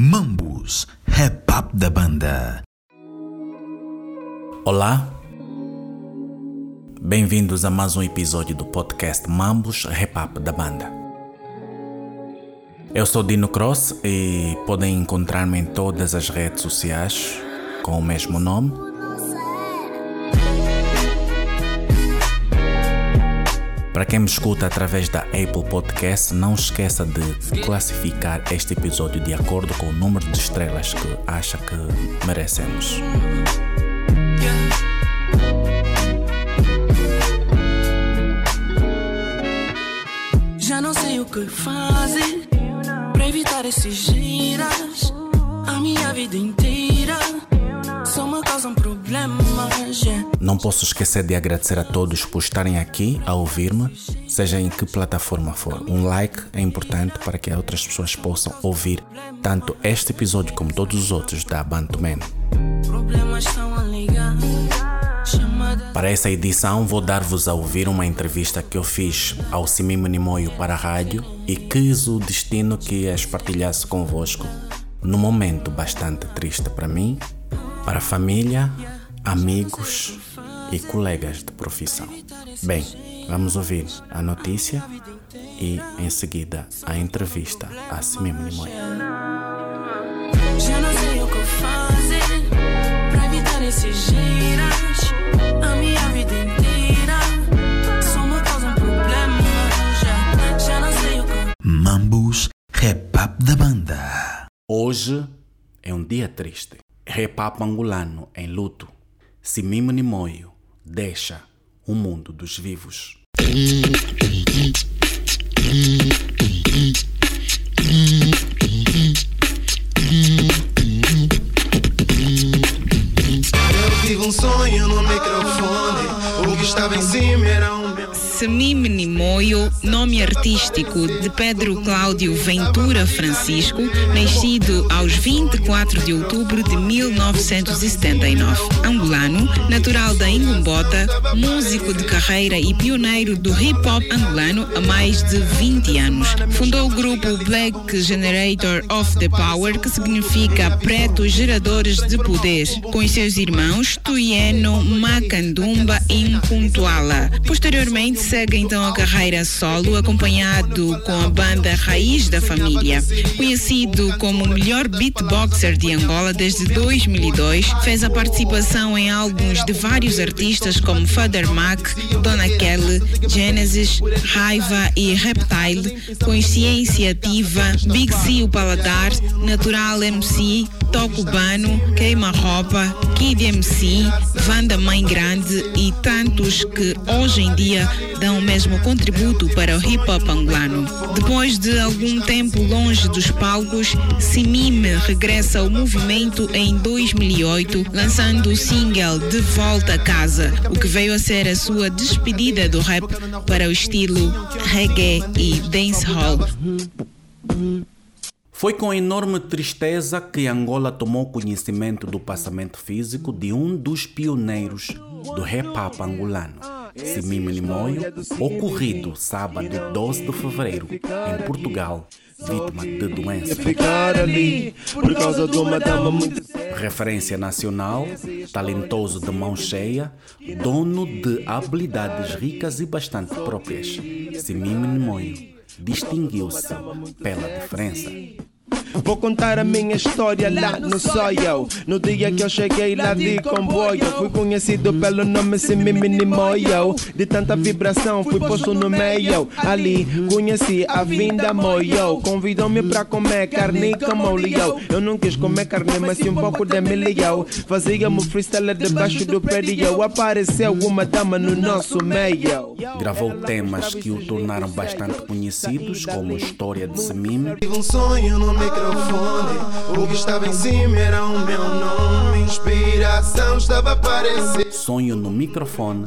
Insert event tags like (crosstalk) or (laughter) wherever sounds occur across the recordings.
Mambus, rap up da banda. Olá, bem-vindos a mais um episódio do podcast Mambus Rap Up da banda. Eu sou Dino Cross e podem encontrar-me em todas as redes sociais com o mesmo nome. Para quem me escuta através da Apple Podcast, não esqueça de classificar este episódio de acordo com o número de estrelas que acha que merecemos. Já não sei o que fazer para evitar esses giras. A minha vida inteira causam problemas. Yeah. Não posso esquecer de agradecer a todos por estarem aqui a ouvir-me, seja em que plataforma for. Um like é importante para que outras pessoas possam ouvir tanto este episódio como todos os outros da Bantuman. Problemas estão a ligar. Chamada Para essa edição, vou dar-vos a ouvir uma entrevista que eu fiz ao Simime Nimoio para a rádio e quis o destino que as partilhasse convosco num momento bastante triste para mim, para a família, amigos e colegas de profissão. Bem, vamos ouvir a notícia e em seguida a entrevista a Simime Nimoio. Já não sei o que fazer para evitar esses giras. A minha vida inteira só me causam problemas. Já, já não sei o que Mambus, rap da banda. Hoje é um dia triste. Repapa angolano em luto. Simime Nimoio deixa o mundo dos vivos. Eu tive um sonho no microfone. O que estava em cima era um meu. Nimoio, nome artístico de Pedro Cláudio Ventura Francisco, nascido aos 24 de outubro de 1979. Angolano, natural da Ingumbota, músico de carreira e pioneiro do hip hop angolano há mais de 20 anos. Fundou o grupo Black Generator of the Power, que significa Pretos Geradores de Poder, com seus irmãos Tuieno, Macandumba e Mpuntuala. Posteriormente, segue então a carreira solo, acompanhado com a banda Raiz da Família. Conhecido como o melhor beatboxer de Angola desde 2002, fez a participação em álbuns de vários artistas como Father Mac, Donna Kelly, Genesis, Raiva e Reptile, Consciência Ativa, Big C o Paladar, Natural MC, Toco Bano, Queima Roupa, Kid MC, Vanda Mãe Grande e tantos que hoje em dia dão o mesmo contributo para o hip hop angolano. Depois de algum tempo longe dos palcos, Simime regressa ao movimento em 2008, lançando o single De Volta a Casa, o que veio a ser a sua despedida do rap para o estilo reggae e dancehall. Foi com enorme tristeza que Angola tomou conhecimento do passamento físico de um dos pioneiros do hop angolano, Simime Limoio, ocorrido sábado 12 de fevereiro em Portugal, vítima de doença. Referência nacional, talentoso de mão cheia, dono de habilidades ricas e bastante próprias. Simime Nimoio distinguiu-se pela diferença. Vou contar a minha história lá no Soio. No dia que eu cheguei lá de comboio, fui conhecido pelo nome Simime Nimoyo. De tanta vibração, fui posto no meio. Ali conheci a vinda Moyo. Convidou-me pra comer carne como leão. Eu não quis comer carne, mas sim um pouco de milhão. Fazíamos freestyle debaixo do prédio. Apareceu uma dama no nosso meio. Gravou temas que o tornaram bastante conhecidos, como História de Semime, Tive um sonho no microfone. O que estava em cima era o meu nome. Inspiração estava a aparecer. Sonho no Microfone.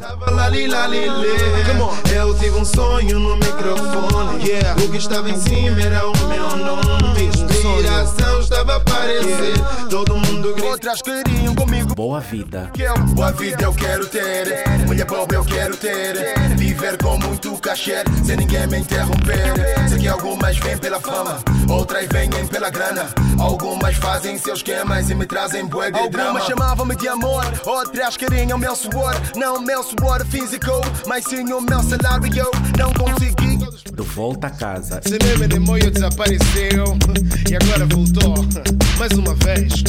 Eu tive um sonho no microfone. O que estava em cima era o meu nome. Inspiração estava a aparecer. todo mundo grita. Outras queriam comigo. Boa vida. Que eu, boa vida eu quero ter. Mulher pobre eu quero ter. Viver com muito cachê, sem ninguém me interromper. Sei que algumas vêm pela fama, outras vêm pela grana. Algumas fazem seus esquemas e me trazem bué de Algumas drama. chamavam-me de amor, outras queriam meu suor. Não meu suor físico, mas sim o meu salário. Eu não consegui. De volta a casa, meme de moio desapareceu e agora voltou. Mais uma vez.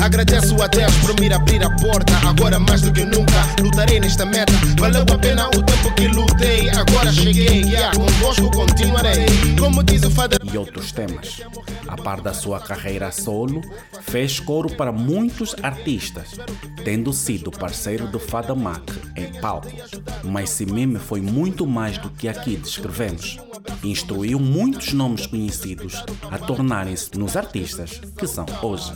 Agradeço a Deus por me abrir a porta. Agora mais do que nunca lutarei nesta meta. Valeu a pena o tempo que lutei. Agora cheguei. Yeah, convosco continuarei. Como diz o Fada. e outros temas. A par da sua carreira solo, fez coro para muitos artistas, tendo sido parceiro de Fada Mac em palco. Mas Simime foi muito mais do que aqui descrevemos. Instruiu muitos nomes conhecidos a tornarem-se nos artistas que são hoje.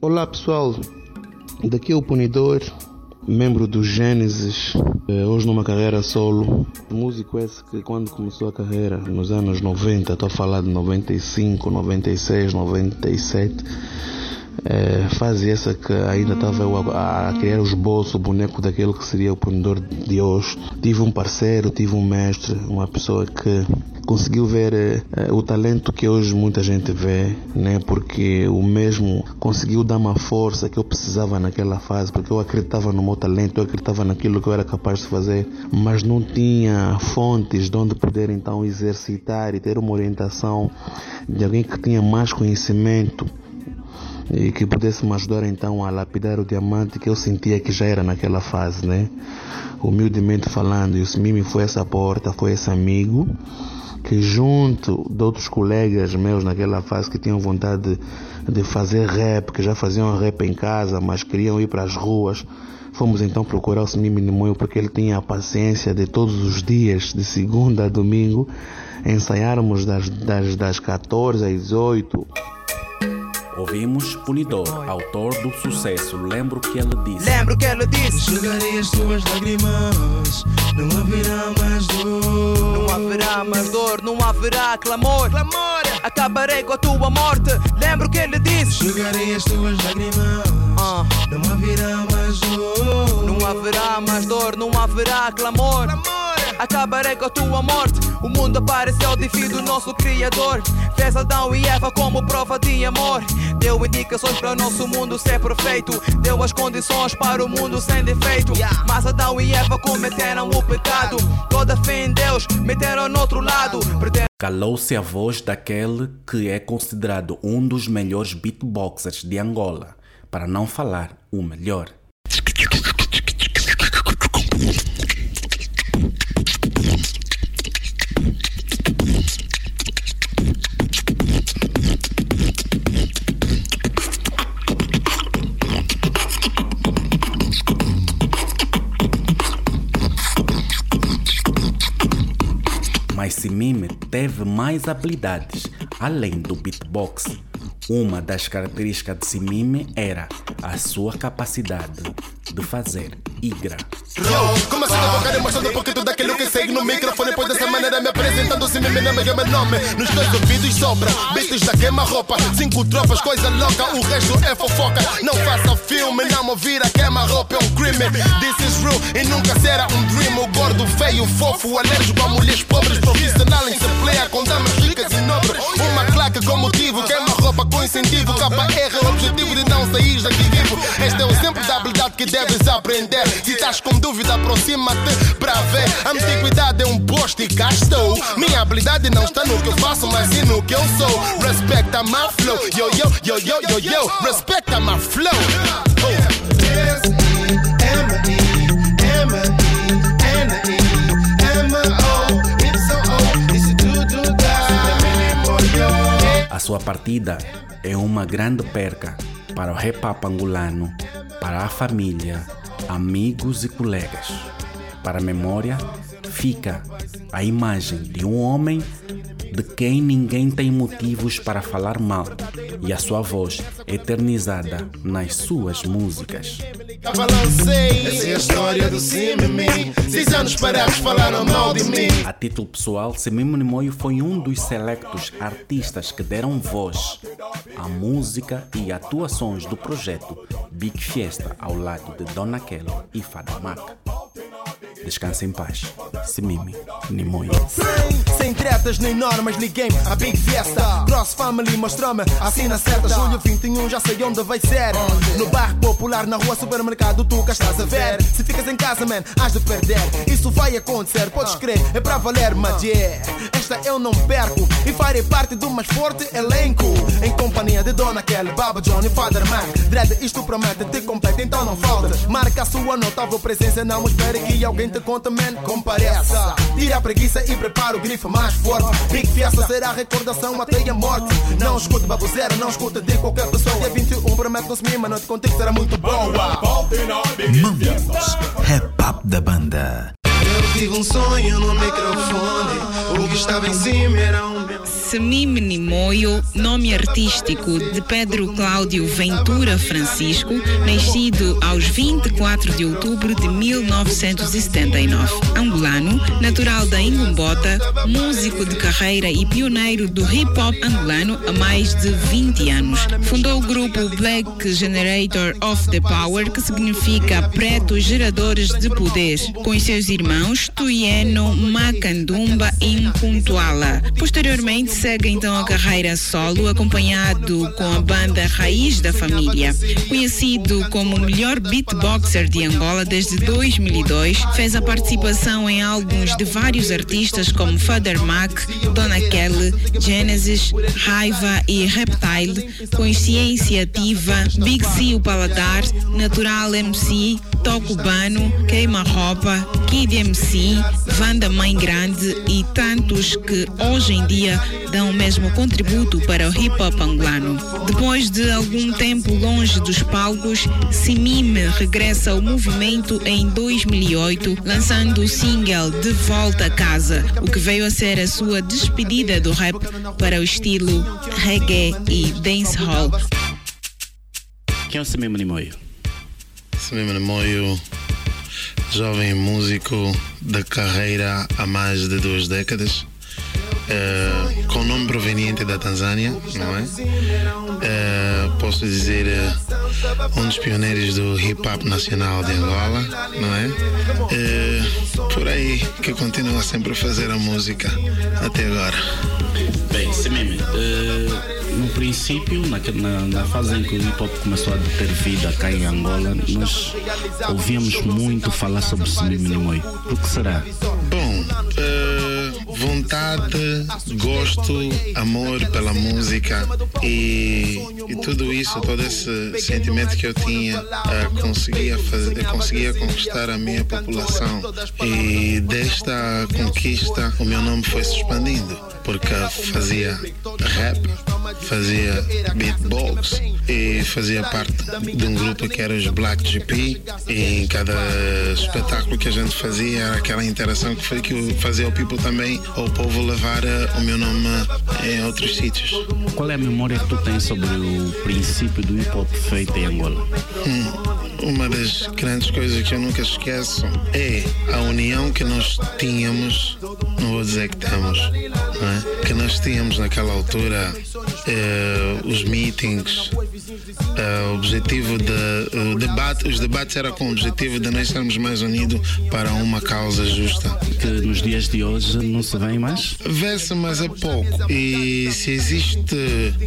Olá pessoal, daqui é o Punidor, membro do Gênesis, eh, hoje numa carreira solo. Músico esse que quando começou a carreira, nos anos 90, estou a falar de 95, 96, 97, fase essa que ainda estava a, a criar o esboço, o boneco daquele que seria o Punidor de hoje. Tive um parceiro, tive um mestre, uma pessoa que conseguiu ver eh, eh, o talento que hoje muita gente vê, né? Porque o mesmo conseguiu dar uma força que eu precisava naquela fase, porque eu acreditava no meu talento, eu acreditava naquilo que eu era capaz de fazer, mas não tinha fontes de onde poder então exercitar e ter uma orientação de alguém que tinha mais conhecimento e que pudesse me ajudar então a lapidar o diamante que eu sentia que já era naquela fase, né? Humildemente falando, e o Simimi foi essa porta, foi esse amigo que junto de outros colegas meus naquela fase que tinham vontade de, de fazer rap, que já faziam rap em casa, mas queriam ir para as ruas, fomos então procurar o Simimi Nimoio porque ele tinha a paciência de todos os dias, de segunda a domingo, ensaiarmos das, das, das 14 às 18 Ouvimos Punidor, autor do sucesso Lembro que ele disse. Lembro que ele disse: Enxugarei as tuas lágrimas, não haverá mais dor. Não haverá mais dor, não haverá clamor. Clamor, acabarei com a tua morte. Lembro que ele disse: Enxugarei as tuas lágrimas, Ah, não haverá mais dor. Não haverá mais dor, não haverá clamor. Acabarei com a tua morte. O mundo apareceu devido ao nosso Criador. Fez Adão e Eva como prova de amor. Deu indicações para o nosso mundo ser perfeito. Deu as condições para o mundo sem defeito. Mas Adão e Eva cometeram o pecado. Toda fé em Deus meteram no outro lado. Calou-se a voz daquele que é considerado um dos melhores beatboxers de Angola, para não falar o melhor. Mas Simime teve mais habilidades além do beatbox. Uma das características de Simime era a sua capacidade de fazer igra. Yo, começa a boca demonstrando porque tudo aquilo que segue no microfone Pois dessa maneira me apresentando se me nome é meu nome Nos teus ouvidos sopra, beats da queima-roupa Cinco tropas, coisa louca, o resto é fofoca. Não faça filme, não me vira queima-roupa É um crime, this is real e nunca será um dream. O gordo, feio, fofo, alérgico a mulheres pobres. Profissional em pleia com damas ricas e nobres. Uma claque com motivo, queima-roupa com incentivo. KR, objetivo de não sair daqui vivo. Este é o exemplo da habilidade que deves aprender. Se estás com dúvida, aproxima-te pra ver. Antiguidade é um posto e cá estou. Minha habilidade não está no que eu faço, mas sim no que eu sou. Respecta my flow, yo yo yo yo yo yo. Respecta my flow. A sua partida é uma grande perca para o rap up angolano, para a família, amigos e colegas. Para a memória, fica a imagem de um homem de quem ninguém tem motivos para falar mal e a sua voz eternizada nas suas músicas. Essa é a história do Simimi. Seis anos parados falaram mal de mim. A título pessoal, Semimo Nimoio foi um dos selectos artistas que deram voz à música e atuações do projeto Big Fiesta ao lado de Dona Kelly e Fada Mac. Descanse em paz. Simimi Nimoio. Sem tretas nem normas, liguei-me a Big Fiesta. Cross Family mostrou-me assim na certa. Julho 21, já sei onde vai ser. No bairro popular, na rua, supermercado, tu cá estás a ver. Se ficas em casa, man, has de perder. Isso vai acontecer, podes crer, é para valer, mas yeah. Esta eu não perco e farei parte do mais forte elenco. Em companhia de Dona Kelly, Baba John e Father Mac. Dread, isto promete, te compete, então não falta. Marca a sua notável presença, não espere que alguém te conta, man, compareça. Tira a preguiça e prepara o grifo mais forte. Big Fiesta será a recordação até a morte. Não escute baboseira, não escute de qualquer pessoa. Dia 21 promete se mas noite contigo será muito boa. Mambus, Rap da Banda. Eu tive um sonho no microfone. O que estava em cima era um Semime Nimoio, nome artístico de Pedro Cláudio Ventura Francisco, nascido aos 24 de outubro de 1979. Angolano, natural da Ingumbota, músico de carreira e pioneiro do hip hop angolano há mais de 20 anos. Fundou o grupo Black Generator of the Power, que significa Pretos Geradores de Poder, com seus irmãos Tuieno, Macandumba e Mpuntuala. Posteriormente, segue então a carreira solo, acompanhado com a banda Raiz da Família. Conhecido como o melhor beatboxer de Angola desde 2002, fez a participação em álbuns de vários artistas como Father Mac, Dona Kelly, Genesis, Raiva e Reptile, Consciência Ativa, Big C o Paladar, Natural MC, Toco Bano, Queima Roupa, Kid MC, Vanda Mãe Grande e tantos que hoje em dia dão o mesmo contributo para o hip hop angolano. Depois de algum tempo longe dos palcos, Simime regressa ao movimento em 2008, lançando o single De Volta a Casa, o que veio a ser a sua despedida do rap para o estilo reggae e dancehall. Quem é o Semimo Nimoio? Semime Moio, jovem músico de carreira há mais de duas décadas, eh, com nome proveniente da Tanzânia, não é? Eh, posso dizer eh, um dos pioneiros do hip hop nacional de Angola, não é? Por aí que continua sempre a fazer a música até agora. Bem, eh, no princípio, na, na, na fase em que o hip hop começou a ter vida cá em Angola, nós ouvíamos muito falar sobre Semime Nimoio. Por que será? Bom, eh, vontade, gosto, amor pela música e, e tudo isso, todo esse sentimento que eu tinha, eh, conseguia, fazer, conseguia conquistar a minha população. E desta conquista, o meu nome foi se expandindo, porque fazia rap, fazia beatbox e fazia parte de um grupo que era os Black GP. E em cada espetáculo que a gente fazia era aquela interação que foi que fazia o people também, o povo levar eh, o meu nome em outros sítios. Qual é a memória que tu tens sobre o princípio do hip hop feito em Angola? Hum, uma das grandes coisas que eu nunca esqueço é a união que nós tínhamos, não vou dizer que temos, é? que nós tínhamos naquela altura, eh, os meetings, eh, o objetivo de debate, os debates eram com o objetivo de nós estarmos mais unidos para uma causa justa. Que nos dias de hoje não se vê mais? Vê-se, mas é pouco. E se existe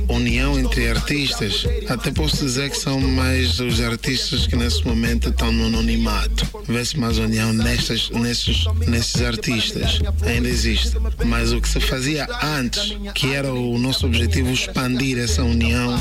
união entre artistas, até posso dizer que são mais os artistas que nesse momento estão no anonimato. Vê-se mais união nestes, nesses, nesses artistas. Ainda existe. Mas o que se fazia antes, que era o nosso objetivo, expandir essa união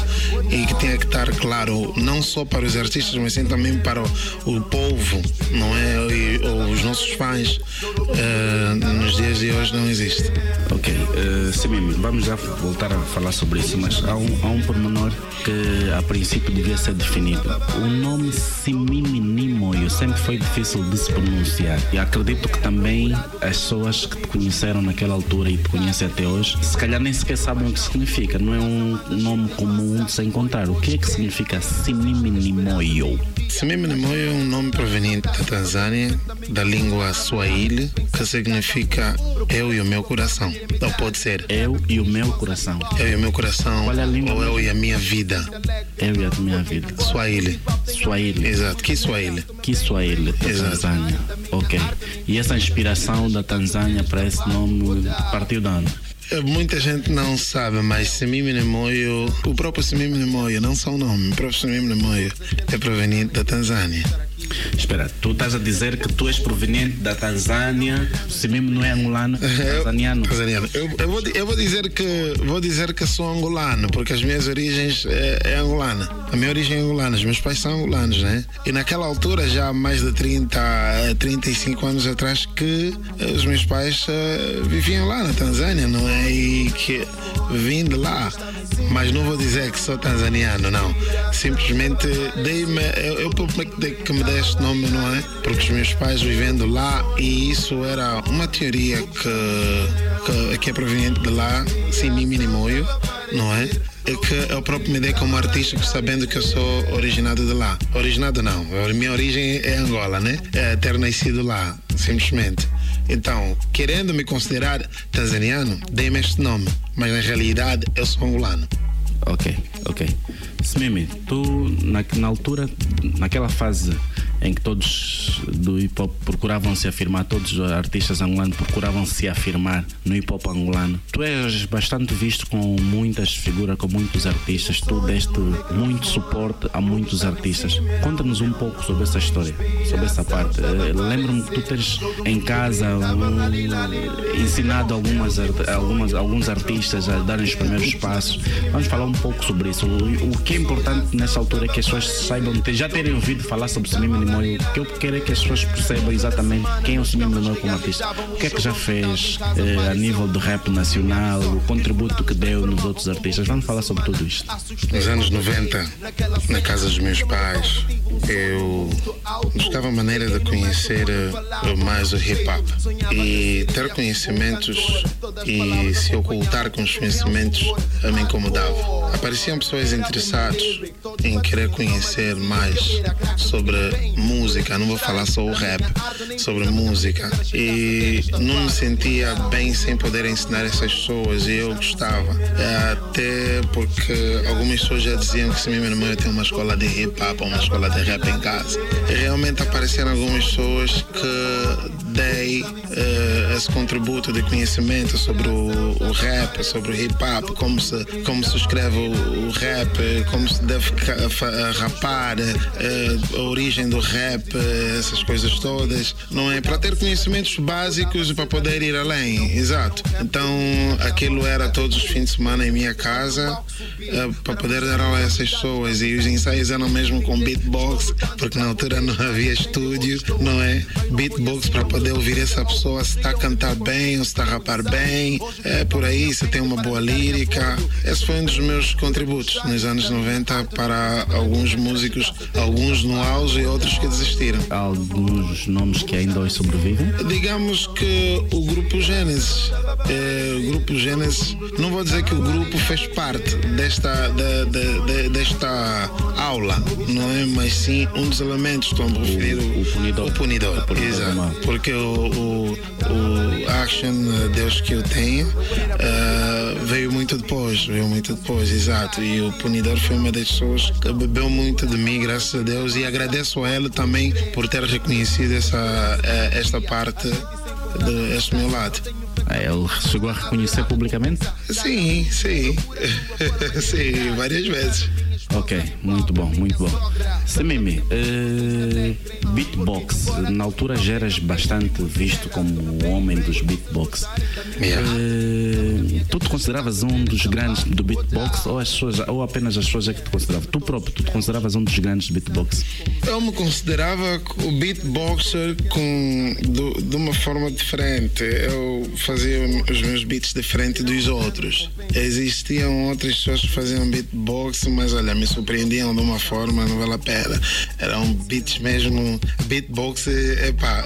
e que tenha que estar claro, não só para os artistas, mas sim também para o, povo, não é? E, os nossos fãs uh, nos dias de hoje não existe. Ok, uh, vamos já voltar a falar sobre isso, mas há um, há um pormenor que a princípio devia ser definido. O nome Simime Nimoyo sempre foi difícil de se pronunciar e acredito que também as pessoas que te conheceram naquela altura e te conhecem até hoje, se calhar nem sequer sabem o que significa. Não é um nome comum de se encontrar. O que é que significa Simime Nimoyo? Simime Nimoyo é um nome proveniente da Tanzânia, da língua Swahili, que significa eu e o meu coração. Ou pode ser eu e o meu coração. Eu e o meu coração. Qual é a língua? Ou eu e a minha vida. Eu e a minha vida. Swahili. Swahili. Exato. Que Swahili? Que Swahili, da Exato. Tanzânia. Ok. E essa inspiração da Tanzânia para esse nome partiu de Muita gente não sabe, mas Nemoyo, o próprio Semime Nemoyo, não só o nome, o próprio Semime Nemoyo é proveniente da Tanzânia. Espera, tu estás a dizer que tu és proveniente da Tanzânia, se mesmo não é angolano, (laughs) tanzaniano. tanzaniano. Eu, eu, vou, eu vou dizer que vou dizer que sou angolano, porque as minhas origens é, é angolana. A minha origem é angolana, os meus pais são angolanos, né? E naquela altura, já há mais de 30, 35 anos atrás, que os meus pais uh, viviam lá na Tanzânia, não é? E que vim de lá. Mas não vou dizer que sou tanzaniano, não. Simplesmente dei-me, eu, eu que me dei este nome, não é? Porque os meus pais vivendo lá e isso era uma teoria que, que, que é proveniente de lá, sim, Minimoio, não é? É que eu próprio me dei como artista sabendo que eu sou originado de lá. Originado não, a minha origem é Angola, né? É ter nascido lá, simplesmente. Então, querendo me considerar tanzaniano, dei-me este nome, mas na realidade eu sou angolano. Ok, ok. Smimi, tu na, na altura, naquela fase em que todos do hip hop procuravam se afirmar, todos os artistas angolanos procuravam se afirmar no hip hop angolano. Tu és bastante visto com muitas figuras, com muitos artistas, tu deste muito suporte a muitos artistas. Conta-nos um pouco sobre essa história, sobre essa parte. Lembro-me que tu tens em casa um, ensinado algumas, algumas, alguns artistas a darem os primeiros passos. Vamos falar um pouco sobre isso. O, o que é importante nessa altura é que as pessoas saibam, já terem ouvido falar sobre Simime Limoio. O que eu quero é que as pessoas percebam exatamente quem é o Simime Limoio como artista. O que é que já fez eh, a nível do rap nacional, o contributo que deu nos outros artistas. Vamos falar sobre tudo isto. Nos anos 90, na casa dos meus pais, eu buscava maneira de conhecer mais o hip hop e ter conhecimentos e se ocultar com os conhecimentos a me incomodava. Apareciam pessoas interessadas em querer conhecer mais sobre música, não vou falar só o rap, sobre música. E não me sentia bem sem poder ensinar essas pessoas e eu gostava. Até porque algumas pessoas já diziam que se minha irmã tem uma escola de hip hop, uma escola de rap em casa. E realmente apareceram algumas pessoas que dei uh, esse contributo de conhecimento sobre o, o, rap, sobre o hip hop, como se, como se escreve o, o rap, como se deve rapar, uh, a origem do rap, uh, essas coisas todas, não é? Para ter conhecimentos básicos para poder ir além, exato. Então aquilo era todos os fins de semana em minha casa para poder dar aula a essas pessoas e os ensaios eram mesmo com beatbox, porque na altura não havia estúdio, não é? Beatbox para poder ouvir essa pessoa se está a cantar bem ou se está a rapar bem, é por aí, se tem uma boa lírica. Esse foi um dos meus contributos nos anos 90 para alguns músicos, alguns no auge e outros que desistiram. Há alguns nomes que ainda hoje sobrevivem? Digamos que o grupo Gênesis, é, o grupo Gênesis, não vou dizer que o grupo fez parte desta, de, de, de, desta aula, não é? Mas sim um dos elementos, estou a me referir o, o punidor. O punidor, o punidor exato. Porque o, o, o Action, Deus que eu tenho, uh, veio muito depois, veio muito depois, exato. E o punidor foi uma das pessoas que bebeu muito de mim, graças a Deus, e agradeço a ele também por ter reconhecido essa, esta parte deste meu lado. Ele chegou a reconhecer publicamente? Sim, sim. (laughs) sim, várias vezes. Ok, muito bom, muito bom. Semimi, uh, beatbox, na altura já eras bastante visto como o homem dos beatbox. Yeah. Uh, tu te consideravas um dos grandes do beatbox ou, as pessoas, ou apenas as pessoas é que te consideravam? Tu próprio, tu te consideravas um dos grandes do beatbox? Eu me considerava o beatboxer com, do, de uma forma diferente. Eu fazia os meus beats diferente dos outros. Existiam outras pessoas que faziam beatbox, mas olha, me surpreendiam de uma forma, não vale a pena. Eram beats mesmo, beatbox, epá,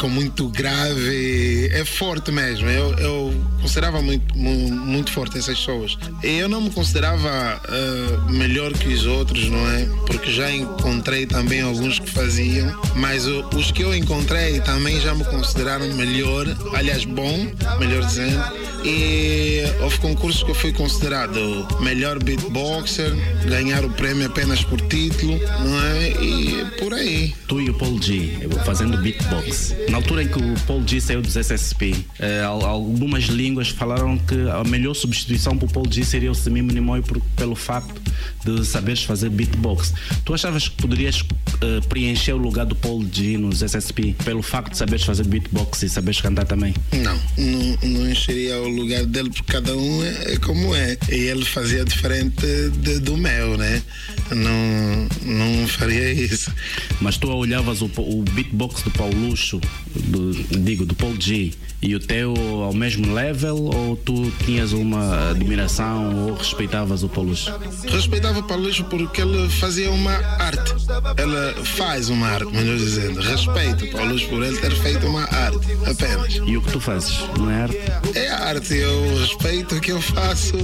com muito grave, é forte mesmo. Eu, eu considerava muito, muito, forte essas pessoas. E eu não me considerava uh, melhor que os outros, não é? Porque já encontrei também alguns que faziam, mas uh, os que eu encontrei também já me consideraram melhor, aliás, bom, melhor dizendo. E houve concursos que eu fui considerado melhor beatboxer, ganhar o prêmio apenas por título, não é? E por aí. Tu e o Paul G fazendo beatbox. Na altura em que o Paul G saiu dos SSP, eh, algumas línguas falaram que a melhor substituição para o Paul G seria o Semimo Nimoy por, pelo facto de saberes fazer beatbox. Tu achavas que poderias uh, preencher o lugar do Paul G nos SSP pelo facto de saberes fazer beatbox e saberes cantar também? Não, não, não encheria o lugar dele porque cada um é, é como é. E ele fazia diferente de, do meu, né? Não, não faria isso. Mas tu olhavas o, o beatbox do Paulucho, do, digo, do Paul G, e o teu ao mesmo level ou tu tinhas uma admiração ou respeitavas o Paulucho? Respeitava o Paulucho porque ele fazia uma arte. Ele faz uma arte, melhor dizendo. Respeito o Paulucho por ele ter feito uma arte, apenas. E o que tu fazes, não é arte? É arte. Eu respeito o que eu faço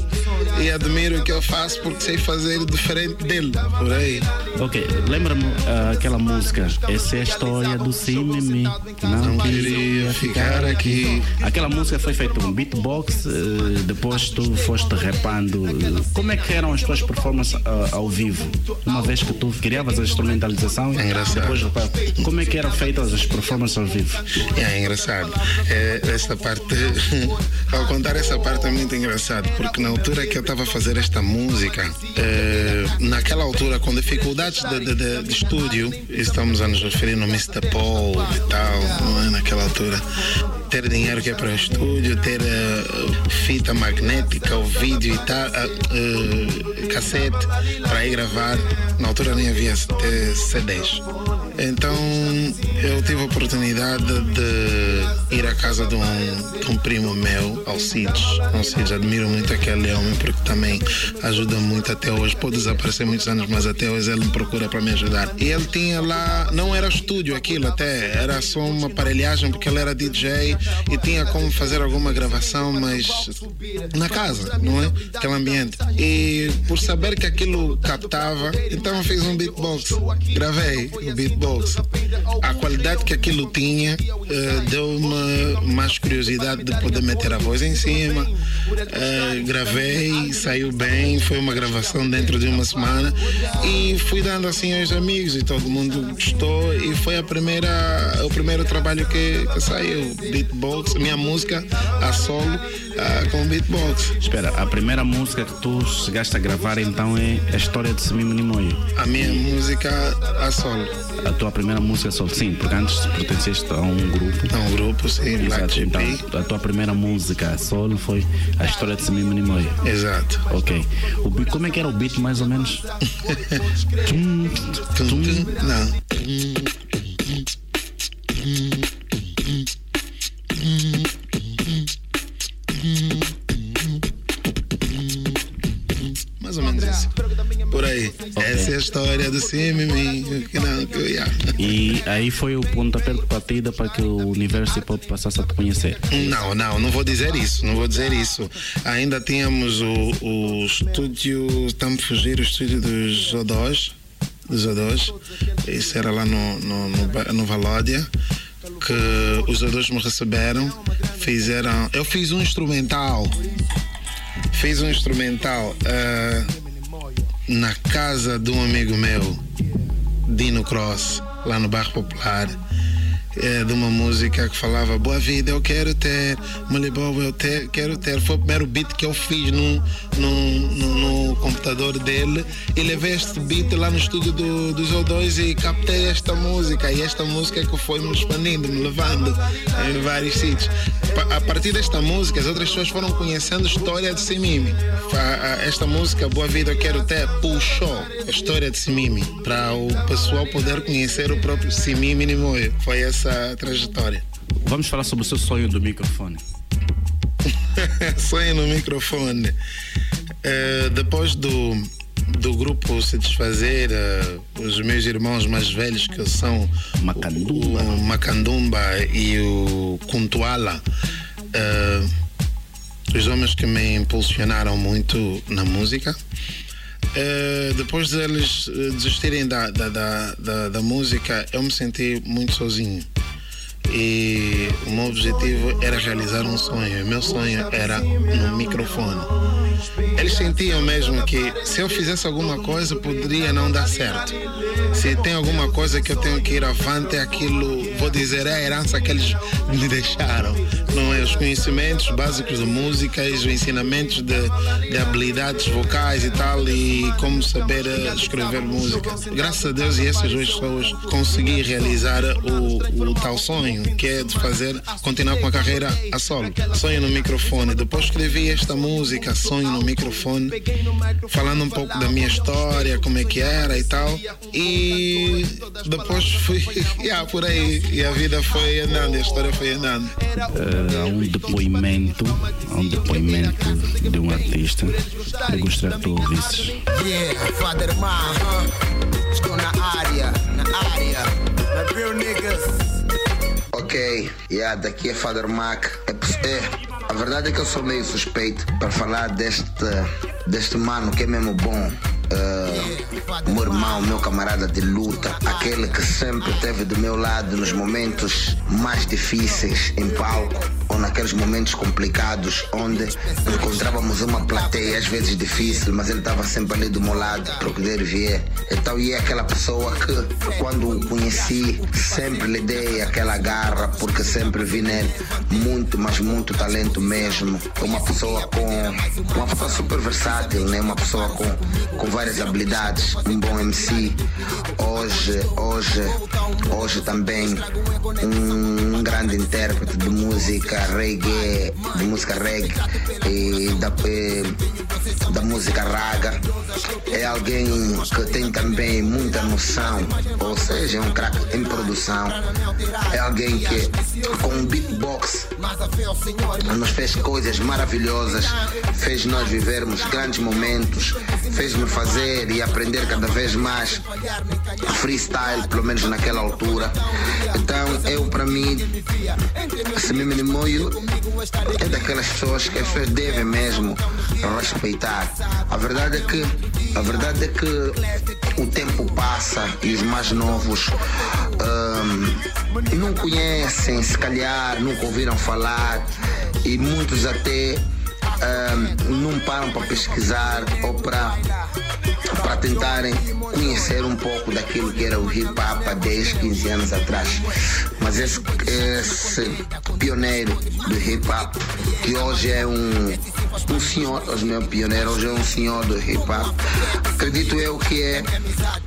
e admiro o que eu faço porque sei fazer diferente dele, por aí. Ok, lembra-me uh, aquela música Essa é a história do Simimi Não, não queria ficar aqui Aquela música foi feita um beatbox uh, Depois tu foste repando Como é que eram as tuas performances uh, ao vivo? Uma vez que tu criavas a instrumentalização é engraçado. Depois, como é que eram feitas as performances ao vivo? É, engraçado é, Essa parte (laughs) Ao contar essa parte é muito engraçado Porque na altura que eu estava a fazer esta música é, Naquela altura com dificuldades de, de, de, de estúdio Estamos a nos referir no Mr. Paul e tal, não é? Naquela altura. Ter dinheiro que é para o estúdio, ter uh, fita magnética, o vídeo e tal, uh, uh, cassete para ir gravar. Na altura nem havia CDs. Então eu tive a oportunidade de ir à casa de um, de um primo meu, Alcides. Alcides, admiro muito aquele homem porque também ajuda muito até hoje. Pode desaparecer muitos anos, mas até hoje ele me procura para me ajudar. E ele tinha lá, não era estúdio aquilo até, era só uma aparelhagem porque ele era DJ e tinha como fazer alguma gravação, mas na casa, não é? Aquele ambiente. E por saber que aquilo captava, então fiz um beatbox. Gravei o beatbox. A qualidade que aquilo tinha uh, deu-me mais curiosidade de poder meter a voz em cima. Uh, gravei, saiu bem, foi uma gravação dentro de uma semana e fui dando assim aos amigos e todo mundo gostou e foi a primeira, o primeiro trabalho que, que saiu, beatbox, minha música a solo uh, com beatbox. Espera, a primeira música que tu chegaste a gravar então é a história de Semimo Nimoio? A minha música a solo. A tua primeira música solo, sim, porque antes pertenceste a um grupo. A um grupo, sim, GP. Então, a tua primeira música solo foi a história de Semimo Nimoio. Exato. Ok. O, como é que era o beat mais ou menos? (laughs) tum, tum, tum, não. Simimi. Que não, que yeah. E aí foi o pontapé de partida para que o universo hip hop passasse a te conhecer? Não, não, não vou dizer isso. Não vou dizer isso. Ainda tínhamos o, o estúdio, estamos a fugir, o estúdio dos Odós. Dos Odós. Isso era lá no, no, no, no Valódia que os dois me receberam, fizeram. Eu fiz um instrumental. Fiz um instrumental uh, na casa de um amigo meu, Dino Cross, lá no bairro Popular. É, de uma música que falava Boa vida eu quero ter, Malibobo eu ter, quero ter. Foi o primeiro beat que eu fiz no, no, no, computador dele e levei este beat lá no estúdio do, dos O2 e captei esta música. E esta música é que foi me expandindo, me levando em vários sítios. A partir desta música, as outras pessoas foram conhecendo a história de Simimi. Esta música, Boa Vida Eu Quero Ter, puxou a história de Simimi para o pessoal poder conhecer o próprio Simimi Nimoio. Foi essa trajetória. Vamos falar sobre o seu sonho do microfone. (laughs) sonho no microfone. Uh, depois do, do grupo se desfazer, uh, os meus irmãos mais velhos que são Macandumba, o, o Macandumba e o Kuntuala, uh, os homens que me impulsionaram muito na música. Uh, depois deles desistirem da, da, da, da, da música, eu me senti muito sozinho e o meu objetivo era realizar um sonho. Meu sonho era no microfone. Eles sentiam mesmo que se eu fizesse alguma coisa poderia não dar certo. Se tem alguma coisa que eu tenho que ir avante, é aquilo, vou dizer, é a herança que eles (laughs) me deixaram. Não é os conhecimentos básicos de música, os ensinamentos de, de habilidades vocais e tal, e como saber eh, escrever música. Graças a Deus e essas duas pessoas consegui realizar o, o tal sonho, que é de fazer, continuar com a carreira a solo. Sonho no microfone. Depois escrevi esta música, Sonho no microfone, falando um pouco da minha história, como é que era e tal. E depois fui (laughs) yeah, por aí. E a vida foi andando, a história foi andando. Uh, há um depoimento, há um depoimento de um artista. Eu gostaria que tu ouvisses. Yeah, Father Ma, estou na área, na área, na real niggas. Ok, yeah, daqui é Father Mac. É, é, verdade é que eu sou meio suspeito para falar deste, deste mano que é mesmo bom uh, meu irmão, meu camarada de luta, aquele que sempre esteve do meu lado nos momentos mais difíceis em palco ou naqueles momentos complicados onde encontrávamos uma plateia às vezes difícil, mas ele estava sempre ali do meu lado para poder ver. Então, e é aquela pessoa que quando o conheci sempre lhe dei aquela garra porque sempre vi nele muito, mas muito talento mesmo. Uma pessoa com uma pessoa super versátil, né? Uma pessoa com, com várias habilidades, um bom MC. Hoje, hoje, hoje também um, grande intérprete de música reggae, de música reggae e da, e, da música raga. É alguém que tem também muita noção, ou seja, é um craque em produção. É alguém que com beatbox nos fez coisas maravilhosas, fez nós vivermos grandes momentos, fez-me fazer e aprender cada vez mais freestyle, pelo menos naquela altura. Então, eu, para mim, Semime Moio é daquelas pessoas que as pessoas devem mesmo respeitar. A verdade é que, a verdade é que o tempo passa e os mais novos um, não conhecem, se calhar, nunca ouviram falar e muitos até não param para pesquisar ou para para tentarem conhecer um pouco daquilo que era o hip hop há 10, 15 anos atrás. Mas esse, esse pioneiro do hip hop, que hoje é um, um senhor, hoje não é um pioneiro, hoje é um senhor do hip hop, acredito eu que é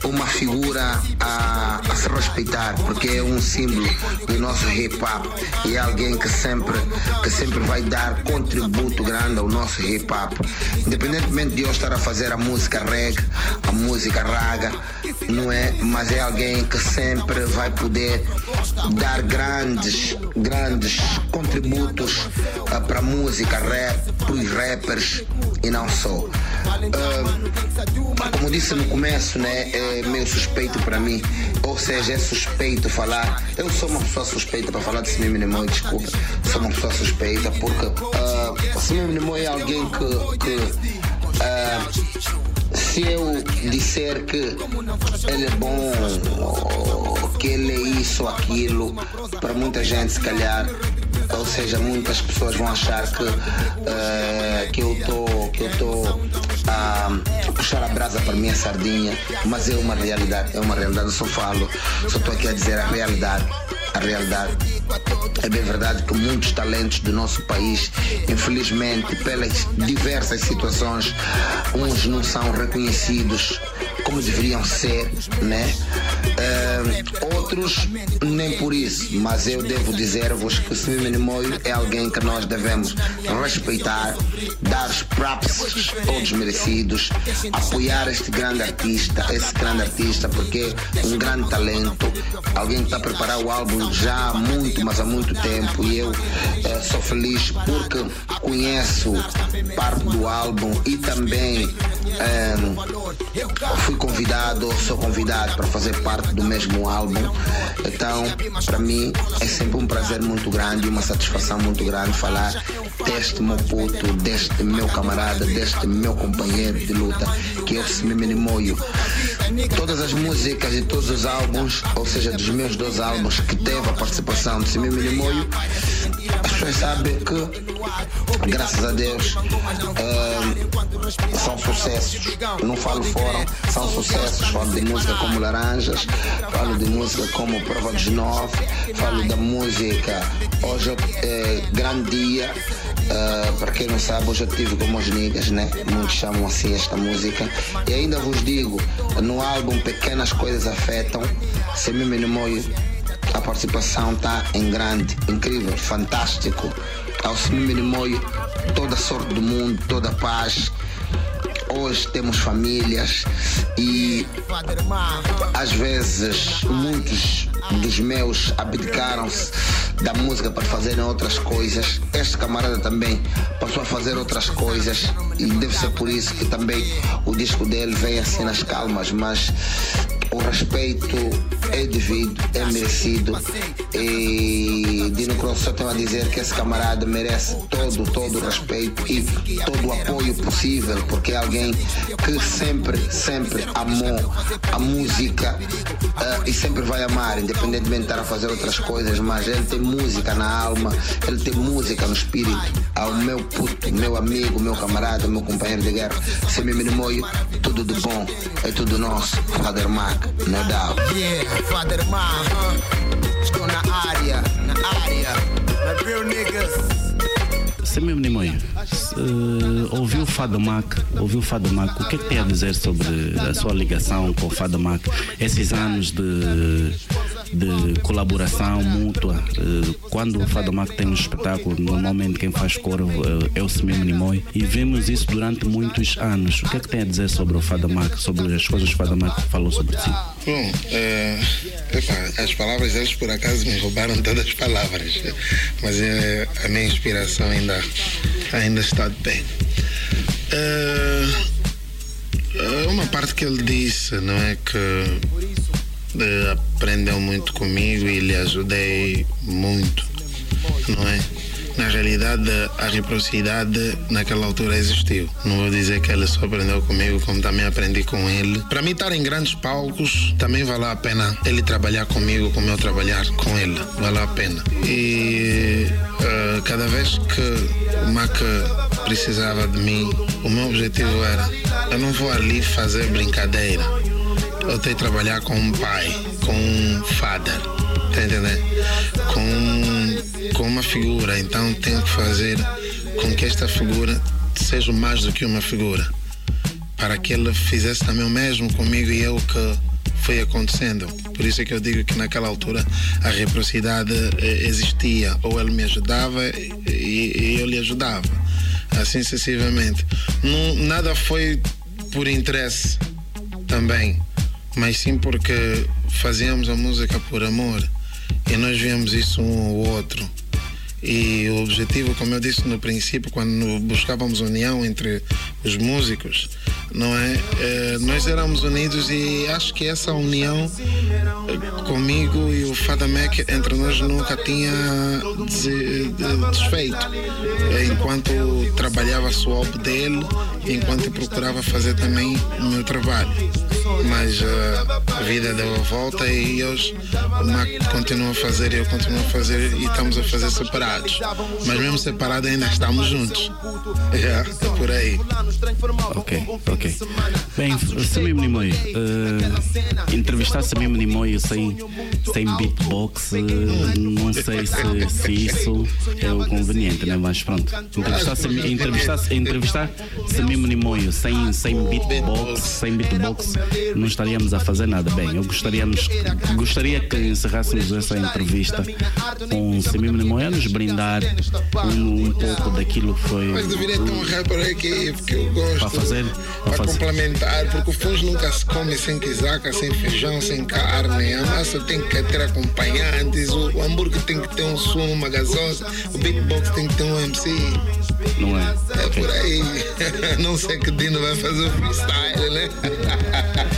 uma figura a, a se respeitar, porque é um símbolo do nosso hip hop e é alguém que sempre, que sempre vai dar contributo grande ao nosso hip hop. Independentemente de eu estar a fazer a música reggae, a música raga, não é? Mas é alguém que sempre vai poder dar grandes, grandes contributos uh, para a música rap, para os rappers e não só. Uh, como disse no começo, né, é meio suspeito para mim, ou seja, é suspeito falar. Eu sou uma pessoa suspeita para falar de Simime Nimoy, desculpa. Sou uma pessoa suspeita porque uh, Simime Nimoy é alguém que, que uh, se eu disser que ele é bom, que ele é isso, aquilo, para muita gente se calhar ou seja, muitas pessoas vão achar que, uh, que eu estou que eu tô, a puxar a brasa para minha sardinha, mas é uma realidade, é uma realidade, eu só falo, só estou aqui a dizer a realidade a realidade. É bem verdade que muitos talentos do nosso país, infelizmente, pelas diversas situações, uns não são reconhecidos como deveriam ser, né? Uh, outros nem por isso, mas eu devo dizer-vos que Simime Moio é alguém que nós devemos respeitar, dar os props todos merecidos, apoiar este grande artista, esse grande artista, porque é um grande talento, alguém que está a preparar o álbum já há muito, mas há muito tempo, e eu uh, sou feliz porque conheço parte do álbum e também fui convidado, sou convidado para fazer parte do mesmo álbum. Então, para mim, é sempre um prazer muito grande e uma satisfação muito grande falar deste meu puto, deste meu camarada, deste meu companheiro de luta, que é o Simimini Moio. Todas as músicas e todos os álbuns, ou seja, dos meus dois álbuns que teve a participação de Simimini Moio, as pessoas sabem que, graças a Deus, são sucessos. Não falo fora, são sucessos. Falo de música como Laranjas, falo de música como Prova dos Nove, falo da música Hoje é Grande Dia. Uh, para quem não sabe, hoje eu tive como os niggas, né? Muitos chamam assim esta música. E ainda vos digo, no álbum Pequenas Coisas Afetam, se me minimoio, a participação está em grande, incrível, fantástico. Ao Semi Minimoio, toda sorte do mundo, toda paz hoje temos famílias e às vezes muitos dos meus abdicaram-se da música para fazerem outras coisas. Este camarada também passou a fazer outras coisas e deve ser por isso que também o disco dele vem assim nas calmas, mas o respeito é devido, é merecido. E Dino Cross só tem a dizer que esse camarada merece todo, todo o respeito e todo o apoio possível, porque é alguém que sempre, sempre amou a música uh, e sempre vai amar, independentemente de estar a fazer outras coisas, mas ele tem música na alma, ele tem música no espírito. Ao meu puto, meu amigo, meu camarada, meu companheiro de guerra, Semi Minimoio, tudo de bom, é tudo nosso, Father Mac doubt. Yeah, Father Ma, huh? Estou na área, na área. My real niggas. Semir Nimoy, uh, ouviu o Fado Mac, ouviu o Fado Mac, o que é que tem a dizer sobre a sua ligação com o Fado Mac? Esses anos de, de colaboração mútua, uh, quando o Fado Mac tem um espetáculo, normalmente quem faz coro uh, é o Semir Nimoy, e vimos isso durante muitos anos. O que é que tem a dizer sobre o Fado Mac, sobre as coisas que o Fado Mac falou sobre si? Bom, é, epa, as palavras deles por acaso me roubaram todas as palavras, mas é, a minha inspiração ainda, ainda está de pé. É, uma parte que ele disse, não é? Que aprendeu muito comigo e lhe ajudei muito, não é? na realidade a reciprocidade naquela altura existiu. Não vou dizer que ele só aprendeu comigo, como também aprendi com ele. Para mim estar em grandes palcos também vale a pena ele trabalhar comigo como eu trabalhar com ele. Vale a pena. E uh, cada vez que o Mac precisava de mim, o meu objetivo era eu não vou ali fazer brincadeira. Eu tenho que trabalhar com um pai, com um father, tá entendendo? Com, com uma figura, então tenho que fazer com que esta figura seja mais do que uma figura. Para que ele fizesse também o mesmo comigo e eu que foi acontecendo. Por isso é que eu digo que naquela altura a reciprocidade existia. Ou ele me ajudava e, e eu lhe ajudava. Assim sucessivamente. Não, nada foi por interesse também mas sim porque fazíamos a música por amor e nós víamos isso um ao outro. E o objetivo, como eu disse no princípio, quando buscávamos união entre os músicos, não é? é nós éramos unidos e acho que essa união eh, comigo e o Fada Mac entre nós nunca tinha desfeito. Enquanto trabalhava a sua dele, enquanto procurava fazer também o meu trabalho. Mas uh, a vida deu a volta e hoje o Mac continua a fazer e eu continuo a fazer e estamos a fazer separados. Mas mesmo separados ainda estamos juntos. (laughs) Yeah, é por aí. Ok, ok. Bem, Samim Nimoy, uh, entrevistar Samim Nimoy sem, sem beatbox, uh, não sei se, se isso é o conveniente, né? Mas pronto. Entrevistar, entrevistar, entrevistar Nimoy sem, sem beatbox, sem beatbox, não estaríamos a fazer nada. Bem, eu gostaríamos, gostaria que encerrássemos essa entrevista com Samim Nimoy a nos brindar um, um pouco daquilo que foi. Mas deveria ter um rapper aqui, porque eu gosto. Para fazer, para, fazer. complementar, porque o fundo nunca se come sem quisaca, sem feijão, sem carne. A massa tem que ter acompanhantes, o hambúrguer tem que ter um sumo, uma gasosa, o beatbox tem que ter um MC. Não é? É okay. por aí. (laughs) Não sei que Dino vai fazer o freestyle, né? (laughs)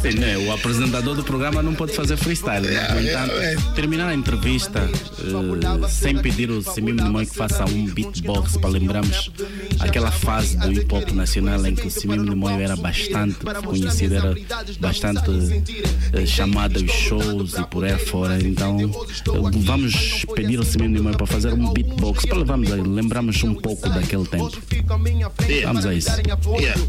Sim, né? O apresentador do programa não pode fazer freestyle. Né? No entanto, terminar a entrevista uh, sem pedir o Simim Nimoi que faça um beatbox para lembrarmos aquela fase do hip hop nacional em que o Simim Nimoi era bastante conhecido, era bastante uh, chamado aos shows e por aí fora. Então, uh, vamos pedir ao Simim Nimoi para fazer um beatbox para levarmos, lembrarmos um pouco daquele tempo. Vamos a isso. Yeah.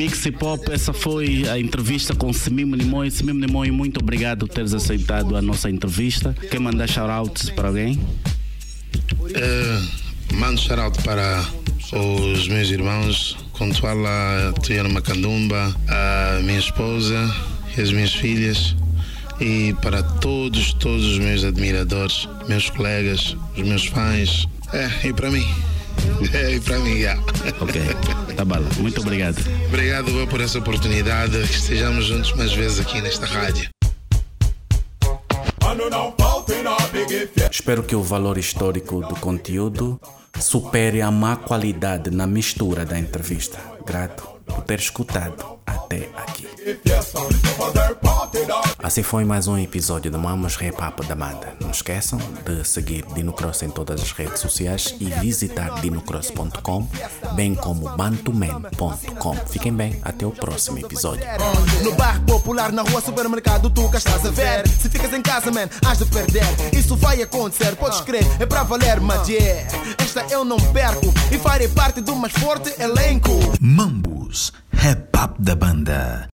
Mix Pop, essa foi a entrevista com Semimo Nimoi. Semimo Nimoi, muito obrigado por teres aceitado a nossa entrevista. Quer mandar shoutouts para alguém? Uh, mando shoutout para os meus irmãos, Contuala Tuyana Macandumba, a minha esposa e as minhas filhas e para todos, todos os meus admiradores, meus colegas, os meus fãs, é, e para mim. É, e para mim, yeah. Ok, tá bala. Muito obrigado. Obrigado por essa oportunidade. Que estejamos juntos mais vezes aqui nesta rádio. Espero que o valor histórico do conteúdo supere a má qualidade na mistura da entrevista. Grato por ter escutado até aqui. Assim foi mais um episódio do Mamas Rap Up da banda. Não esqueçam de seguir Dino Cross em todas as redes sociais e visitar dinocross.com, bem como bantuman.com. Fiquem bem, até o próximo episódio. No bairro popular, na rua, supermercado, tu cá estás a ver. Se ficas em casa, man, has de perder. Isso vai acontecer, podes crer, é para valer, mas yeah. Esta eu não perco e farei parte do mais forte elenco. Mambus, rap up da banda.